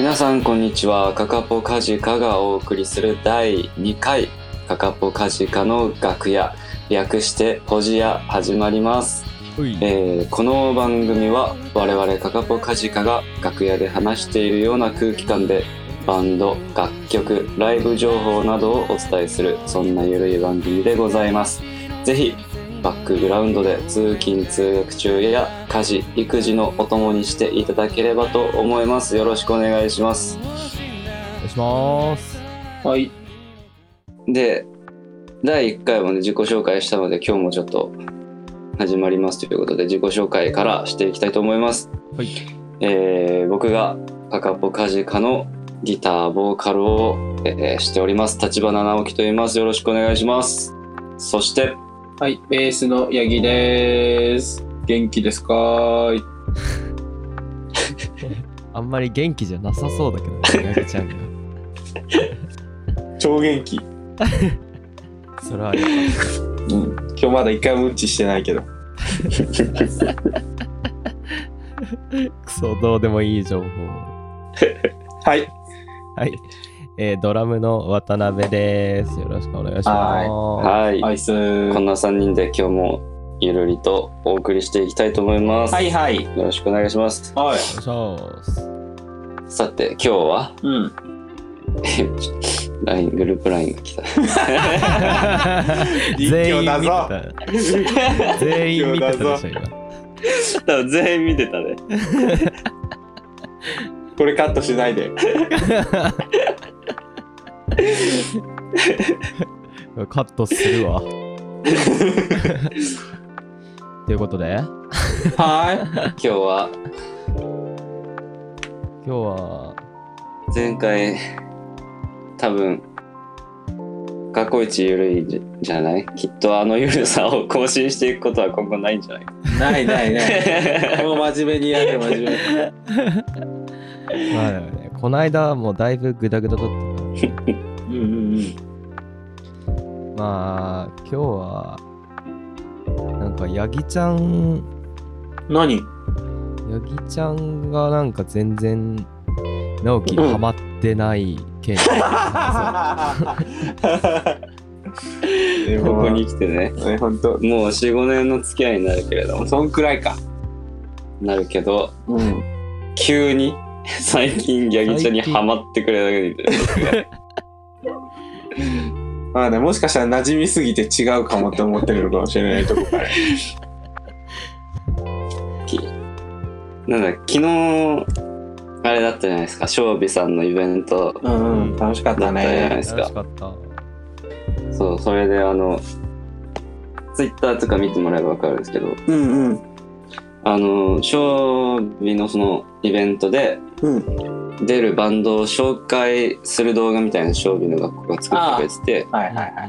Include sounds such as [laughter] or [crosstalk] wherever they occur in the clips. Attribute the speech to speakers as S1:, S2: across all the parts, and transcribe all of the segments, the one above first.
S1: 皆さんこんにちは。カカポカジカがお送りする第2回カカポカジカの楽屋。略してポジ屋始まります、えーこの番組は我々カカポカジカが楽屋で話しているような空気感でバンド楽曲ライブ情報などをお伝えするそんなゆるい番組でございます。ぜひバックグラウンドで通勤通学中や家事育児のお供にしていただければと思います。よろしくお願いします。
S2: お願いします。
S3: はい。
S1: で第1回もね自己紹介したので今日もちょっと始まりますということで自己紹介からしていきたいと思います、
S2: はい。
S1: えー僕がカカポカジカのギターボーカルを、えーしております。立花直樹と言います。よろしくお願いします。そして
S3: はい、ベースのヤギです。元気ですか？ー [laughs] い
S2: あんまり元気じゃなさそうだけどねヤギちゃんが
S3: 超元気。[laughs]
S2: それはよかっ
S3: うん。今日まだ一回もうんちしてないけど。
S2: た [laughs] クソどうでもいい情報
S3: はい。
S2: はいえードラムの渡辺ですよろしくお願いします
S1: はい、
S3: アイスー。
S1: こんな3人で今日もゆるりとお送りしていきたいと思います、
S3: はいはい。
S1: よろしくお願いします
S3: はい。
S1: さて今日は？
S3: うん。
S1: LINE グループ LINE が来た [laughs]
S2: 全員見て
S3: だぞ。
S2: た全員見てたでしょ今
S1: 多分全員見てたね [laughs]
S3: これカットしないで。[laughs]
S2: カットするわということで
S3: は
S1: 今日は
S2: 今日は
S1: 前回多分過去一ゆるいじじゃない？きっとあのゆるさを更新していくことは今後ないんじゃない？
S3: い。ないないない。[laughs] もう真面目にやる、真面目に。
S2: まあでもねこの間もうだいぶグダグダだったまあ今日はなんかヤギちゃん
S3: うん。何？
S2: ヤギちゃんがなんか全然直樹にハマってない件、
S3: で [laughs]
S1: ここに来てね
S3: ね、ほんと。
S1: もう45年の付き合いになるけれども
S3: そんくらいか。
S1: なるけど
S3: うん。
S1: 急に最近ギャギちゃんにハマってくれただけで
S3: まあね、もしかしたら馴染みすぎて違うかもって思ってるのかもしれないとこから。
S1: なんだ昨日あれだったじゃないですか庄美さんのイベント
S3: うんうん、楽しかった
S1: だったじゃない
S3: ね
S1: で。すか
S2: 楽しかった
S1: そうそれであのツイッターとか見てもらえば分かるんですけど
S3: うんうん。
S1: あの庄美のそのイベントで
S3: うん。
S1: 出るバンドを紹介する動画みたいな庄美の学校が作ってくれてて
S3: はいはいは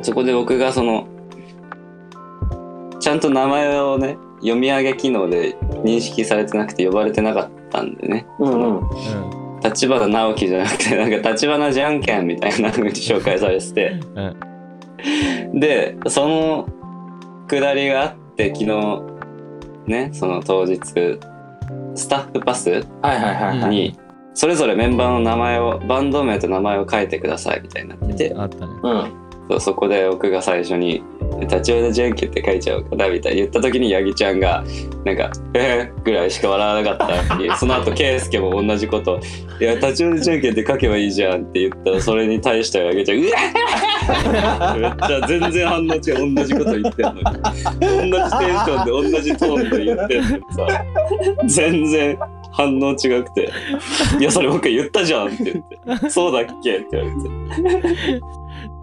S3: い。
S1: そこで僕がそのちゃんと名前をね読み上げ機能で認識されてなくて呼ばれてなかったんでね
S3: うんうん。
S2: うん
S1: 立花直樹じゃなくてなんか立花じゃんけんみたいな風に紹介されてて
S2: うん
S1: でそのくだりがあって昨日ねその当日スタッフパス。にそれぞれメンバーの名前をバンド名と名前を書いてくださいみたいになってて
S2: あったね
S3: うん。
S1: そうそこで僕が最初に「立ち寄りじゃんけんって書いちゃおうかな」みたいに言った時に八木ちゃんがなんか「えー」ぐらいしか笑わなかったのに [laughs] その後圭佑も同じこと「いや立ち寄りじゃんけんって書けばいいじゃん」って言ったらそれに対しては八木ちゃん「うわっ!」めっちゃ全然反応違う同じこと言ってんのに同じテンションで同じトーンで言ってんのにさ全然反応違くて「いやそれ僕言ったじゃん」って言って「そうだっけ?」って言われて。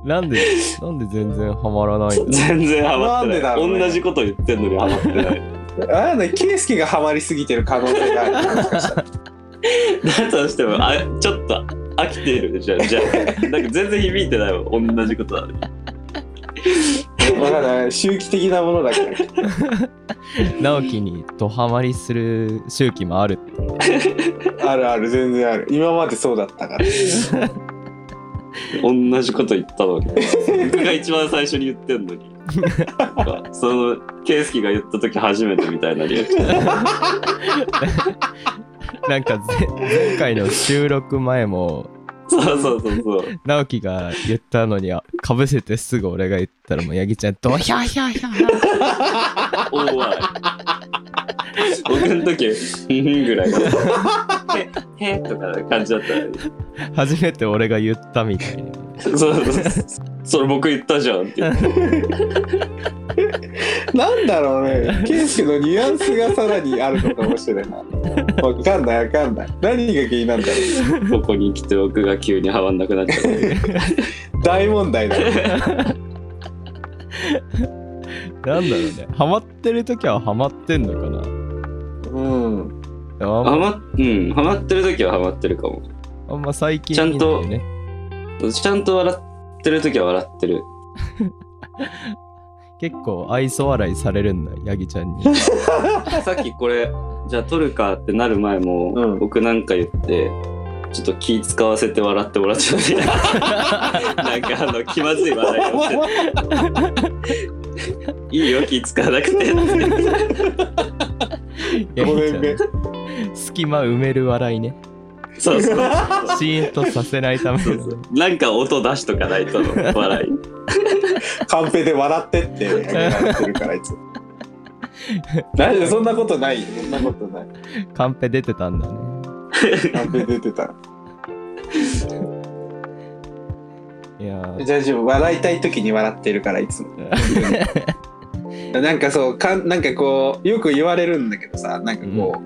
S2: なんでなんで全然ハマらないんだ [laughs]
S1: 全然ハマってない
S3: なんでだろうね
S1: 同じこと言ってんのにハマってない [laughs]
S3: あれね、ケイスケがハマりすぎてる可能性がある。もしかしたら。
S1: だとしてもあちょっと飽きてるじゃんじゃあなんか全然響いてないわ同じことなのに
S3: わかんない。周期的なものだから。[laughs]
S2: 直樹にドハマりする周期もある
S3: あるある、全然ある。今までそうだったから。
S1: 同じこと言ったのに。[laughs] 僕が一番最初に言ってんのに。その圭介が言った時初めてみたいなリアクション。[laughs]
S2: なんかぜ前回の収録前も
S1: そうそうそうそう。
S2: 直樹が言ったのにかぶせてすぐ俺が言ったらもうヤギちゃんドヒャーヒャーヒャー
S1: おーわい。僕の時、ふんぐらい。へ、へとか感じだった。
S2: 初めて俺が言ったみたいな
S1: そうそうそう。それ僕言ったじゃんって言って。[laughs]
S3: なんだろうね。ケイスケのニュアンスがさらにあるのかもしれない。わかんないわかんない。何が気になるんだろう。
S1: ここに来て僕が急にはまんなくなっちゃった。
S3: 大問題だよ。[laughs]
S2: なんだろうねハマってる時はハマってんのかな
S3: うん。
S2: でもあんま
S1: はま、うん、ハマってる時はハマってるかも。
S2: あんま最近
S1: ちゃんと
S2: 見ないよね
S1: ちゃんと笑ってる時は笑ってる。[laughs]
S2: 結構愛想笑いされるんだヤギちゃんに [laughs]
S1: さっきこれ、じゃあ撮るかってなる前も、
S3: うん
S1: 僕なんか言って、ちょっと気使わせて笑ってもらっちゃって。[laughs] なんかあの、気まずい笑いをして。いいよ、気使わなくて。
S2: ヤ
S3: ごめん
S2: ギちゃ
S3: ね。
S2: ん隙間埋める笑いね
S1: そうそう。
S2: シーンとさせないための
S1: そうそうなんか音出しとかないとの笑い。
S3: カンペで笑ってってやられてるから、いつも。なんでそんなことない？そんなことない。
S2: カンペ出てたんだね
S3: カンペ出てた。
S2: いやー
S3: 大丈夫。笑いたい時に笑ってるから、いつも。[laughs] なんかそうかんなんかこうよく言われるんだけどさなんかこう、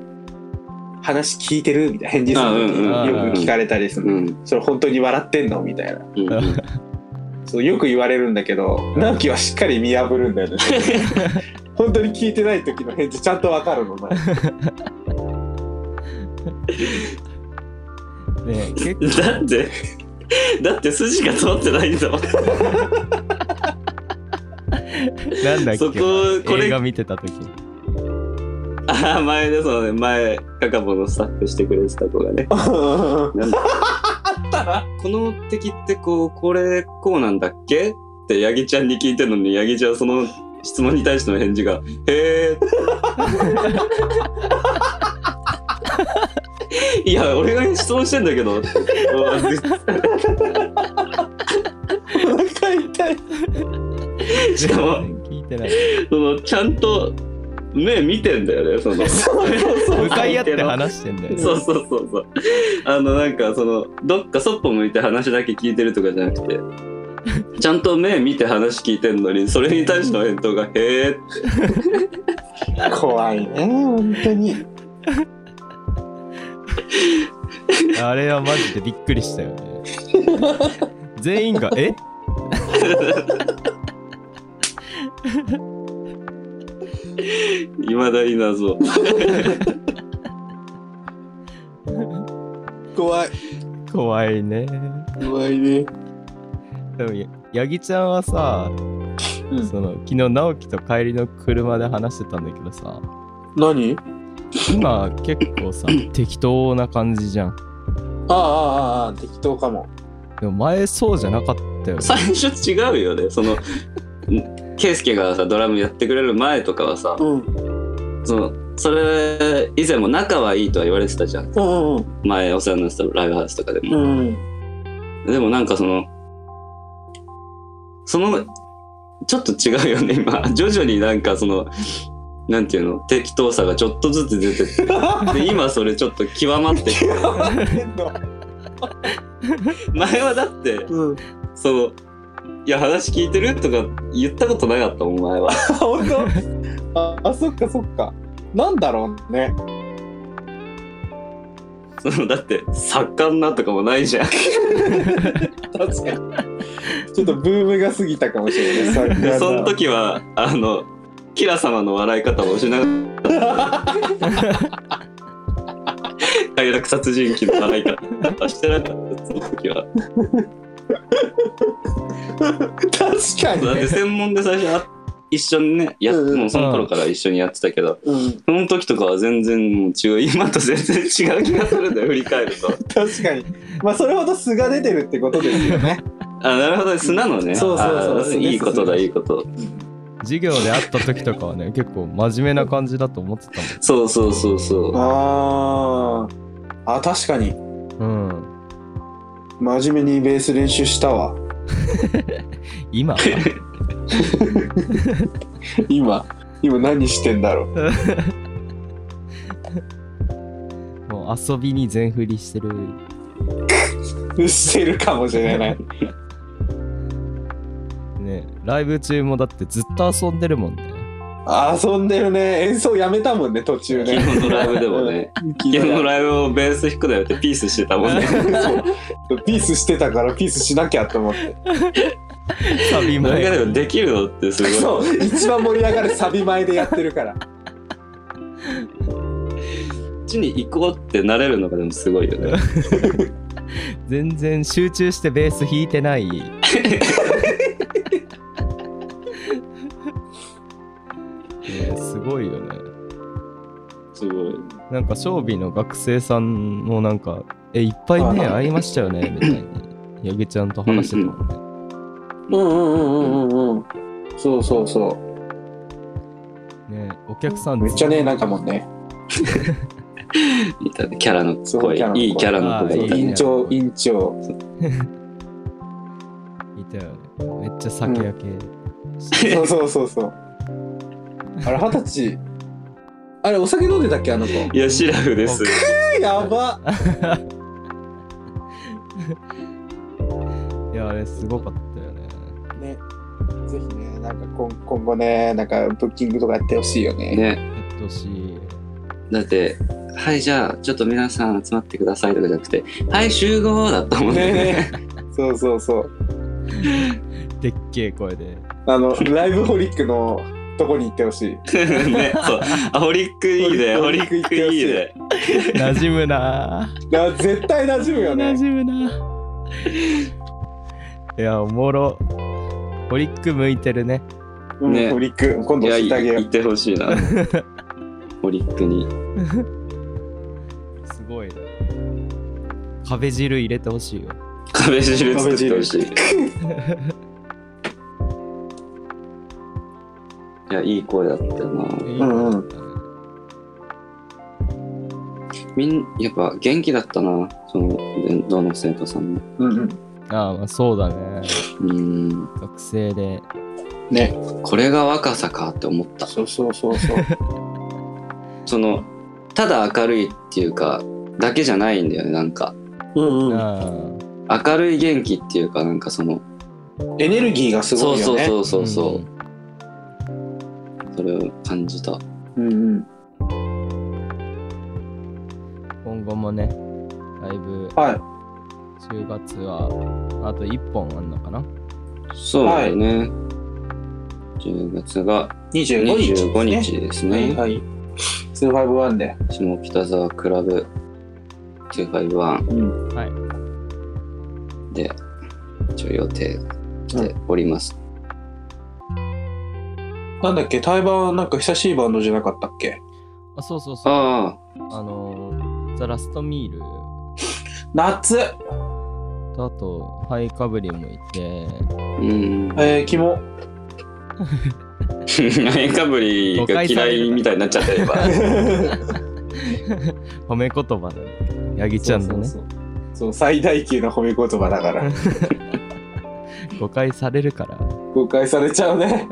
S3: 話聞いてるみたいな返事するよく聞かれたりする、
S1: うん。
S3: それ本当に笑ってんの？みたいな。
S1: うんうん。
S3: そうよく言われるんだけど直樹はしっかり見破るんだよね。[laughs] 本当に聞いてない時の返事ちゃんとわかるのな [laughs]
S2: ね結構。
S1: だって、だって筋が通ってないんだもん。
S2: なんだっけ？
S1: そここれ
S2: 映画見てた時
S1: ああ、前でそのね、前、カカボのスタッフしてくれてた子がね。[laughs] なんだ？この敵ってこう、これこうなんだっけ？ってヤギちゃんに聞いてるのに、ヤギちゃんはその質問に対しての返事が、へえ。[laughs] いや、俺が質問してんだけど。[laughs]
S3: お腹痛い
S1: しかも、
S2: 聞いてない
S1: その、ちゃんと目見てんだよね、その。[laughs]
S2: 向かい合って話してんだよね。
S1: そうそうそうそう。あのなんかそのどっかそっぽ向いて話だけ聞いてるとかじゃなくて、ちゃんと目見て話聞いてんのにそれに対しての返答が「へえ」って。[laughs]
S3: 怖いね本当に。
S2: あれはマジでびっくりしたよね。全員が「え？[laughs]
S1: いまだに謎。[laughs]
S3: 怖い。
S2: 怖いね。
S3: 怖いね。
S2: でもやヤギちゃんはさ、
S3: うん。
S2: その昨日直樹と帰りの車で話してたんだけどさ。
S3: 何？
S2: 今結構さ [laughs] 適当な感じじゃん。
S3: ああああああ適当かも。
S2: でも前そうじゃなかったよね。
S1: 最初違うよね。そのんケイスケがさドラムやってくれる前とかはさ、
S3: うん
S1: そのそれ以前も仲はいいとは言われてたじゃん。
S3: うんうん
S1: 前お世話になってたライブハウスとかでも。
S3: うん
S1: でもなんかその、その、ちょっと違うよね、今。徐々になんかその、なんていうの、適当さがちょっとずつ出てって。で、今それちょっと極まってきて。[laughs] 前はだって、
S3: うん
S1: その、いや、話聞いてる？とか言ったことなかったもん、前は。
S3: 本当？[laughs] ああそっかそっか。なんだろうね。
S1: その、だって、盛んなとかもないじゃん。[laughs]
S3: 確かに。ちょっとブームが過ぎたかもしれない。
S1: で、
S3: は
S1: その時は、あの、キラ様の笑い方をしながら、[laughs] 快楽殺人鬼の笑い方してなかった、その時は。
S3: 確かに。
S1: だって
S3: ね
S1: 専門で最初あ一緒にねや、
S3: うんうん。
S1: もうその頃から一緒にやってたけど、
S3: うん。
S1: その時とかは全然もう違う今と全然違う気がするんだよ振り返ると。[laughs]
S3: 確かに。まあそれほど素が出てるってことですよね。
S1: あなるほど素なのね。
S3: そうそうそう。
S1: あ
S3: 素です
S1: いいことだいいこと。
S2: 授業で会った時とかはね結構真面目な感じだと思ってたもん
S1: そうそうそうそう。
S3: あああ確かに。
S2: うん
S3: 真面目にベース練習したわ。[laughs]
S2: 今？[laughs]
S3: 今。今何してんだろ [laughs]
S2: もう遊びに全振りしてる。
S3: うしてるかもしれない。
S2: ねライブ中もだってずっと遊んでるもんね
S3: 遊んでるね。演奏やめたもんね途中ね
S1: 昨日のライブでもね。
S3: 昨
S1: 昨日のライブをベース弾くだよってピースしてたもんね。
S3: そう。ピースしてたからピースしなきゃと思って。
S2: サビ
S1: 何
S2: 前
S1: がでもできるのってすごい。
S3: そう。一番盛り上がるサビ前でやってるから。
S1: こっちに行こうってなれるのがでもすごいよね。[laughs]
S2: 全然集中してベース弾いてない [laughs] なんか正美の学生さんもなんか「えいっぱいね
S3: はい。
S2: 会いましたよね」[laughs] みたいにヤギちゃんと話してたもんね、
S3: うんうん。うんうんうんうんそうそうそ
S2: ねお客さん
S3: うめっちゃねなんかもんね。[laughs]
S1: いたねキャラの
S3: そう
S1: 声
S3: キャラの声。
S1: いいキャラの声
S2: あーいいね。
S3: 院長院長。[laughs]
S2: いたよね。めっちゃ酒焼け、
S3: そうそうそうそう。あれ二十歳あれお酒飲んでたっけあの子？
S1: いやシラフです。
S3: やば。[laughs]
S2: いやあれすごかったよね。
S3: ね。ぜひねなんか今今後ねなんかブッキングとかやってほしいよね。
S1: ね。
S2: やってほしい。
S1: だってはいじゃあちょっと皆さん集まってくださいとかじゃなくてはい集合だったもんね。
S3: ねね。そうそうそう。[laughs]
S2: でっけえ声で。
S3: あのライブホリックのとこに行ってほしい。[laughs]
S1: ねそう。あホリックいいね。ホ
S3: ホリ
S1: リック
S3: い
S1: いいね。
S2: 馴染むな。
S3: な絶対馴染むよ
S2: 馴
S3: ね
S2: 染むな。いやおもろ。ホリック向いてるね。
S3: うん
S1: ね。
S3: ホリック今度
S1: いやい
S3: 教えてあげよ
S1: 行ってほしいな。[laughs] ホリックに。
S2: すごいね壁汁入れてほしいよ。
S1: 壁汁作ってほしい [laughs] いやいい声だったよな
S3: うんうん。
S1: みんやっぱ元気だったなそのどの生徒さんも。
S3: う、うんうん、
S2: ああまあそうだね。
S1: うん。
S2: 学生で。
S3: ね。
S1: これが若さかって思った。
S3: そうそうそうそう。[laughs]
S1: そのただ明るいっていうかだけじゃないんだよねなんか。
S3: うんうん。
S2: あ
S1: 明るい元気っていうかなんかその。
S3: エネルギーがす
S1: そうそう
S3: ごいよね
S1: そうそう。そう、
S2: ん
S1: それを感じた
S3: うんうん。
S2: 今後もねライブ
S3: はい。
S2: 10月はあと1本あんのかな？
S1: そうだよね、10月が
S3: 25日。ですね
S1: 25日ですね。
S3: はいはい。251で。
S1: 下北沢クラブ。251
S3: うん。
S2: はい。
S1: で一応予定しております、
S3: なんだっけ？対バンなんか久しいバンドじゃなかったっけ？
S2: あそうそうそう。
S1: あ
S2: あ。のーザ・ラストミール。
S3: 夏。
S2: とあとハイカブリもいて。
S1: あうん。
S3: えー、キモ。[laughs]
S1: ナイかぶりが嫌いみたいになっちゃったよ今。[laughs]
S2: 褒め言葉だね。ヤギちゃんのね。
S3: そうそうそうそう。最大級の褒め言葉だから。[laughs]
S2: 誤解されるから。
S3: 誤解されちゃうね
S2: ね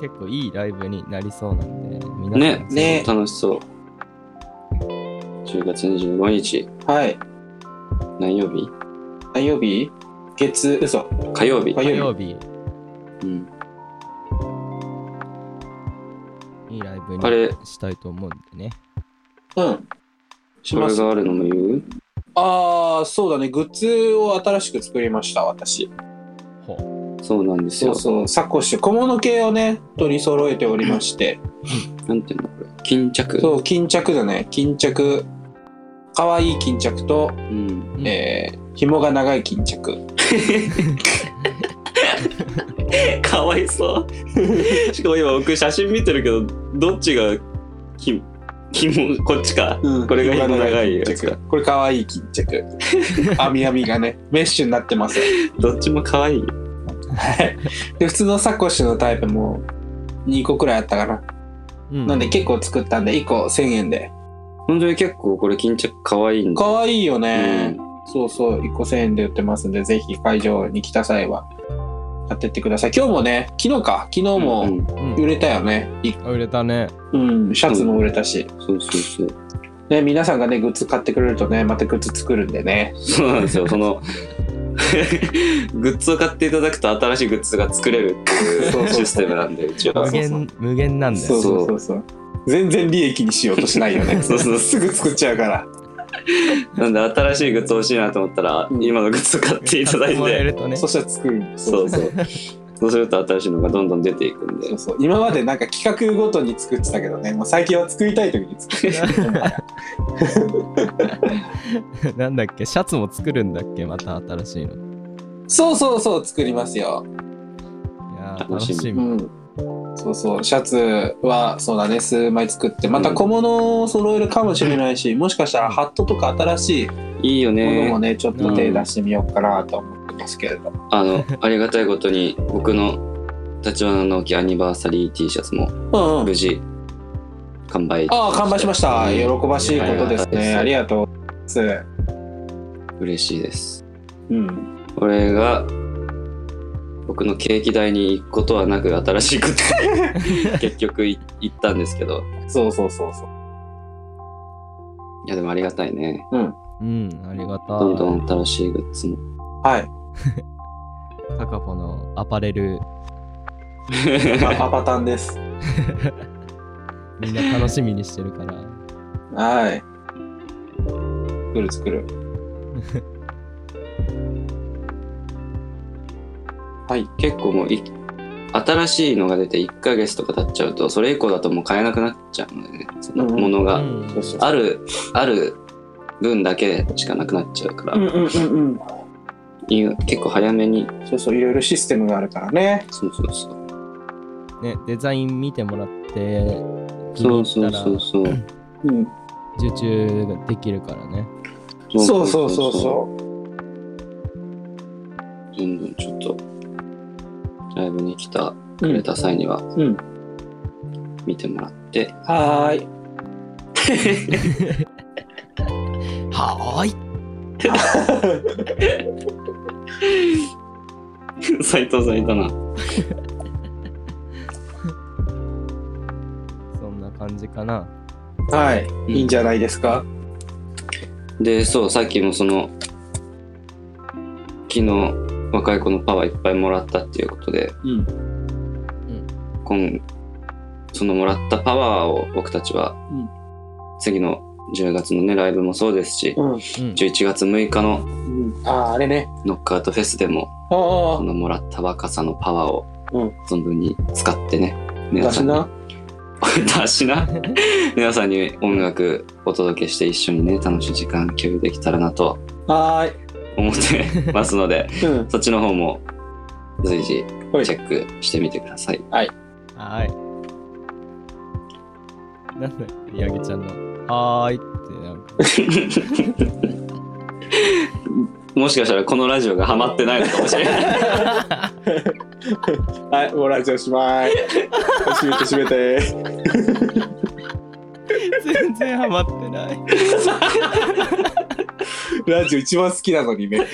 S2: 結構いいライブになりそうなんで皆さん
S1: ね
S3: ね
S1: 楽しそう。10月25日。
S3: はい。
S1: 何曜日？
S3: 何曜日？月嘘。
S1: 火曜日。
S3: 火
S2: 火曜日。
S1: うん、
S2: いいライブ
S1: あれ
S2: にしたいと思うんでね。
S3: うん。します
S1: これがあるのも言う？
S3: ああそうだね。グッズを新しく作りました私。
S2: ほ
S1: そうなんですよ。
S3: そうそう。サコッシュ。小物系をね取り揃えておりまして。
S1: なんていうのこれ？巾着？
S3: そう巾着だね。巾着。かわいい巾着と、
S1: うん。
S2: うん
S3: えー、紐が長い巾着。[laughs]
S1: かわいそう。[laughs] しかも今僕写真見てるけどどっちがひ紐こっちか、
S3: うん。
S1: これが紐長いやつか。
S3: これかわいい巾着。[laughs] 網網がねメッシュになってます。
S1: どっちも可愛い
S3: はいで普通のサコッシュのタイプも2個くらいあったかな。
S2: うん。
S3: なんで結構作ったんで1個1000円で。
S1: 本当に結構これ巾着可愛いんだ。
S3: かわいいよね、
S1: うん。
S3: そうそう1個1000円で売ってますんでぜひ会場に来た際は買ってってください。今日もね昨日か。昨日も
S1: うん
S2: うん。
S3: 売れたよね、い
S2: あ売れたね。
S3: うん、シャツも売れたし、
S1: そうそうそう。
S3: ね、皆さんがねグッズ買ってくれるとねまたグッズ作るんでね。
S1: そうなんですよ。その [laughs] グッズを買っていただくと新しいグッズが作れるってい
S3: そう
S1: システムなんでうちは
S2: 無。限、無限なんだよ。
S3: そうそうそうそう全然利益にしようとしないよね
S1: そうそう
S3: すぐ作っちゃうから
S1: なんで新しいグッズ欲しいなと思ったら、
S3: うん
S1: 今のグッズを買っていただい
S2: てもらえ
S1: て、
S2: るとね
S3: そ。したら作る
S1: そうそう。そうすると新しいのがどんどん出ていくんで。
S3: そう。そう。今までなんか企画ごとに作ってたけどね。もう最近は作りたい時に作ってる [laughs]
S2: なんだっけ？シャツも作るんだっけ？また新しいの。い
S3: そうそうそう作りますよ。
S2: やー
S1: 楽しみ。
S2: 楽しみ。
S3: うん。そうそう。シャツはそうだね。数枚作って。また小物を揃えるかもしれないし、もしかしたらハットとか新しい
S1: いいよ
S3: ものも
S1: ね。
S3: ねちょっと手出してみようかなと思すけれど、
S1: あの、ありがたいことに、僕の立花直樹アニバーサリー T シャツも
S3: うんうん。
S1: 無事完売。
S3: ああ完売しました。喜ばしいことですね。あ
S1: あり
S3: りがとうございます。
S1: 嬉しいです。
S3: うん。
S1: これが僕のケーキ代に行くことはなく新しいグッズに [laughs] 結局い行ったんですけど。
S3: そうそうそうそう。
S1: いやでもありがたいね。
S2: うん、ありがたい。
S1: どんどん新しいグッズも。
S3: はい [laughs]
S2: カカポのアパレル、
S3: あアパタンです。[laughs]
S2: みんな楽しみにしてるから。
S3: はい。作る作る。[laughs] はい
S1: 結構もうい新しいのが出て1ヶ月とか経っちゃうとそれ以降だともう買えなくなっちゃうのでね。そのものが、あるある分だけしかなくなっちゃうから、
S3: うんうんうんうん
S1: 結構早めに。
S3: そうそういろいろシステムがあるからね。
S1: そうそうそう。
S2: ね、デザイン見てもらって、気
S1: そうそうそうそう。
S3: うん。
S2: 受注ができるからね。
S3: そうそうそうそ
S1: どんどんちょっとライブに来た
S3: う
S1: くれた際には
S3: うん。
S1: 見てもらって、
S3: はーい。[laughs]
S2: はーい。[laughs] [laughs]
S1: 斉藤さんいたな。[laughs]
S2: そんな感じかな。
S3: はい。いいんじゃないですか？
S1: でそうさっきもその昨日若い子のパワーいっぱいもらったっていうことで
S3: うん。
S1: 今そのもらったパワーを僕たちは
S3: うん。
S1: 次の10月のねライブもそうですし
S3: うん。
S2: うん。
S1: 11月6日の
S3: うんあーあれね。
S1: ノックアウトフェスでも
S3: あ
S1: そ
S3: あ
S1: のもらった若さのパワーを
S3: うん。
S1: 存分に使ってね。皆さんに。
S3: だしな。[laughs]
S1: だしな。[laughs] 皆さんに音楽お届けして一緒にね楽しい時間共有できたらなと。
S3: は
S1: 思ってますので
S3: うん。
S1: そっちの方も随時
S3: はい。
S1: チェックしてみてください。
S2: はーい。なんだ、ヤギちゃんの、はーいってなんか。[laughs]
S1: もしかしたらこのラジオがハマってないのかもしれない。[laughs]
S3: はいもうラジオしまい閉めて閉めて
S2: 全然ハマってない。
S3: ラジオ一番好きなのにねも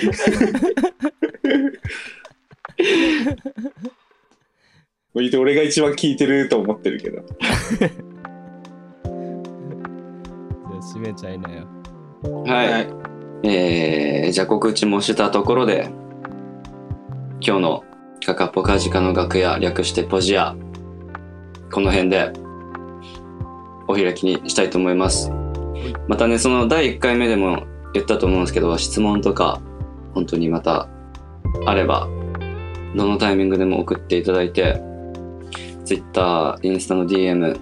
S3: う言って俺が一番聞いてると思ってるけど [laughs]
S2: じゃあ閉めちゃいなよ。
S1: はい。えー、じゃあ告知もしたところで、今日のカカポカジカの楽屋、略してポジア、この辺でお開きにしたいと思います。またね、その第1回目でも言ったと思うんですけど、質問とか、本当にまたあれば、どのタイミングでも送っていただいて、Twitter、インスタの DM、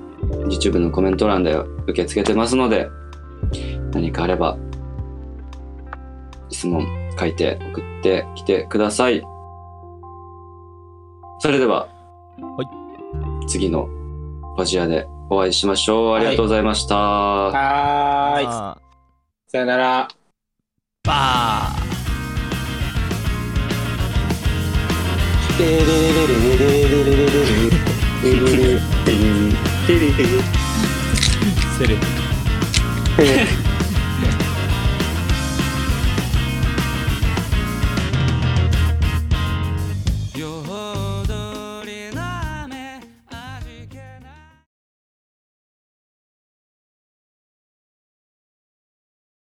S1: YouTube のコメント欄で受け付けてますので、何かあれば質問書いて送ってきてください。それでは、
S2: は
S1: 次のポジアでお会いしましょう。ありがとうございました。
S3: はーい
S2: あ
S3: さよなら
S2: ーバー
S3: テレレレレレレレレレレレレレレレ
S2: セレブ